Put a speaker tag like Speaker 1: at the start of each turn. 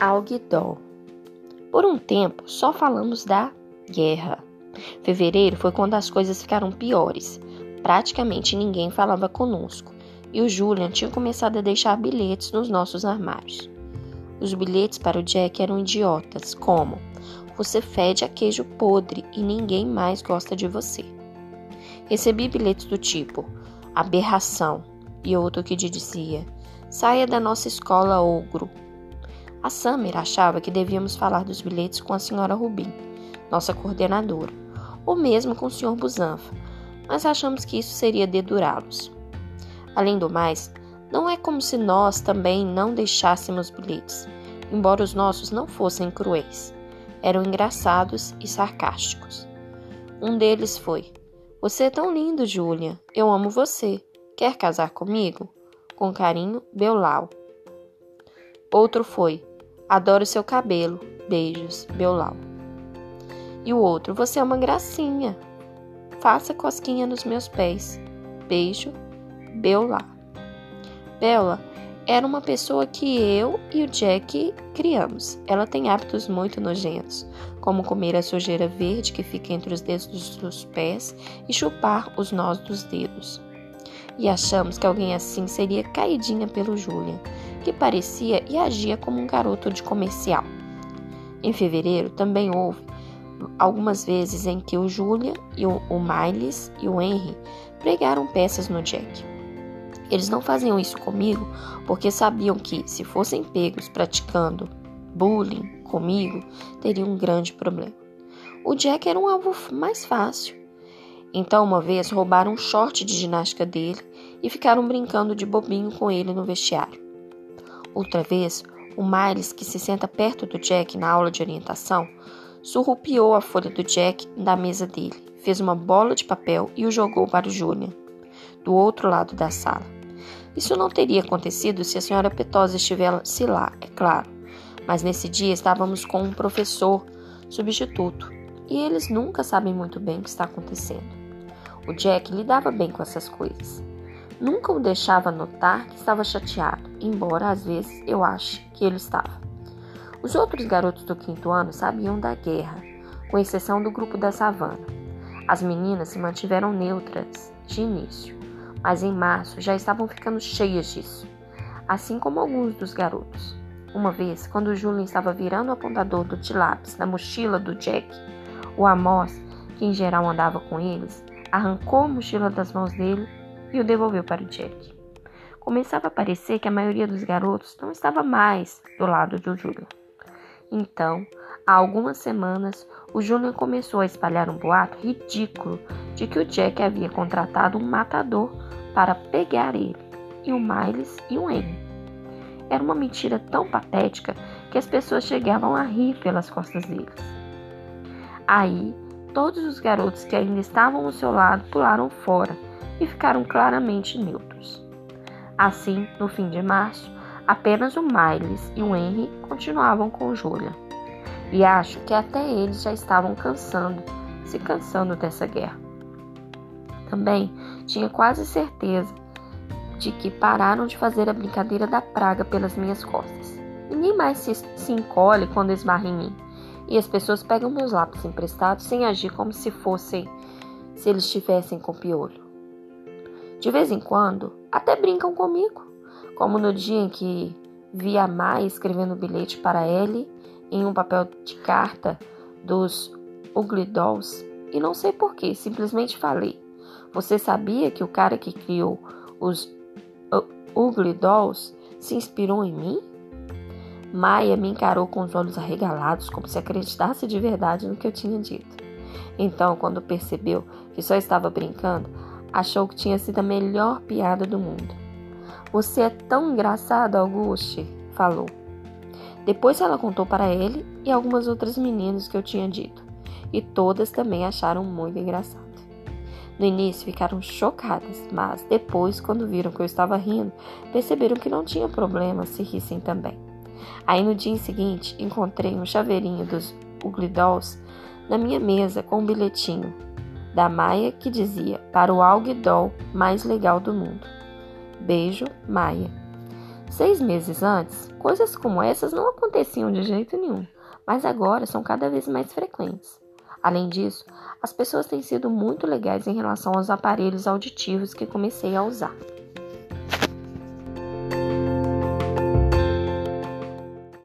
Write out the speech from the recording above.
Speaker 1: Algidol. Por um tempo, só falamos da guerra. Fevereiro foi quando as coisas ficaram piores. Praticamente ninguém falava conosco e o Julian tinha começado a deixar bilhetes nos nossos armários. Os bilhetes para o Jack eram idiotas, como: Você fede a queijo podre e ninguém mais gosta de você. Recebi bilhetes do tipo: Aberração, e outro que dizia: Saia da nossa escola, ogro. A Summer achava que devíamos falar dos bilhetes com a senhora Rubin, nossa coordenadora, ou mesmo com o Sr. Busanfa, mas achamos que isso seria dedurá-los. Além do mais, não é como se nós também não deixássemos bilhetes, embora os nossos não fossem cruéis. Eram engraçados e sarcásticos. Um deles foi: Você é tão lindo, Julia. Eu amo você. Quer casar comigo? Com carinho, Beulau. Outro foi: Adoro seu cabelo. Beijos, Beulau. E o outro: Você é uma gracinha. Faça cosquinha nos meus pés. Beijo, Beulah. Bella era uma pessoa que eu e o Jack criamos. Ela tem hábitos muito nojentos, como comer a sujeira verde que fica entre os dedos dos pés e chupar os nós dos dedos. E achamos que alguém assim seria caidinha pelo Julian, que parecia e agia como um garoto de comercial. Em fevereiro também houve algumas vezes em que o Julia e o, o Miles e o Henry pregaram peças no Jack. Eles não faziam isso comigo porque sabiam que, se fossem pegos praticando bullying comigo, teriam um grande problema. O Jack era um alvo mais fácil. Então, uma vez, roubaram um short de ginástica dele e ficaram brincando de bobinho com ele no vestiário. Outra vez, o Miles, que se senta perto do Jack na aula de orientação, surrupiou a folha do Jack da mesa dele, fez uma bola de papel e o jogou para o Julian, do outro lado da sala. Isso não teria acontecido se a senhora Petosa estivesse lá, é claro. Mas nesse dia estávamos com um professor substituto e eles nunca sabem muito bem o que está acontecendo. O Jack lidava bem com essas coisas. Nunca o deixava notar que estava chateado, embora às vezes eu ache que ele estava. Os outros garotos do quinto ano sabiam da guerra, com exceção do grupo da savana. As meninas se mantiveram neutras de início mas em março já estavam ficando cheias disso, assim como alguns dos garotos. Uma vez, quando Julian estava virando o apontador do lápis na mochila do Jack, o Amos, que em geral andava com eles, arrancou a mochila das mãos dele e o devolveu para o Jack. Começava a parecer que a maioria dos garotos não estava mais do lado do Julian. Então, há algumas semanas, o Julian começou a espalhar um boato ridículo de que o Jack havia contratado um matador para pegar ele, e o Miles e o Henry. Era uma mentira tão patética que as pessoas chegavam a rir pelas costas deles. Aí, todos os garotos que ainda estavam ao seu lado pularam fora e ficaram claramente neutros. Assim, no fim de março, apenas o Miles e o Henry continuavam com Julia. E acho que até eles já estavam cansando, se cansando dessa guerra. Também tinha quase certeza de que pararam de fazer a brincadeira da praga pelas minhas costas. Ninguém mais se, se encolhe quando esbarra em mim. E as pessoas pegam meus lápis emprestados sem agir como se fossem se eles estivessem com piolho. De vez em quando, até brincam comigo, como no dia em que vi a Mai escrevendo um bilhete para Ellie em um papel de carta dos Ugly Dolls, e não sei porquê, simplesmente falei. Você sabia que o cara que criou os Ugly Dolls se inspirou em mim? Maia me encarou com os olhos arregalados, como se acreditasse de verdade no que eu tinha dito. Então, quando percebeu que só estava brincando, achou que tinha sido a melhor piada do mundo. Você é tão engraçado, Auguste, falou. Depois ela contou para ele e algumas outras meninas que eu tinha dito, e todas também acharam muito engraçado. No início ficaram chocadas, mas depois, quando viram que eu estava rindo, perceberam que não tinha problema se rissem também. Aí no dia seguinte encontrei um chaveirinho dos Ugly Dolls na minha mesa com um bilhetinho da Maia que dizia para o Alg Doll mais legal do mundo. Beijo, Maia. Seis meses antes, coisas como essas não aconteciam de jeito nenhum, mas agora são cada vez mais frequentes. Além disso, as pessoas têm sido muito legais em relação aos aparelhos auditivos que comecei a usar.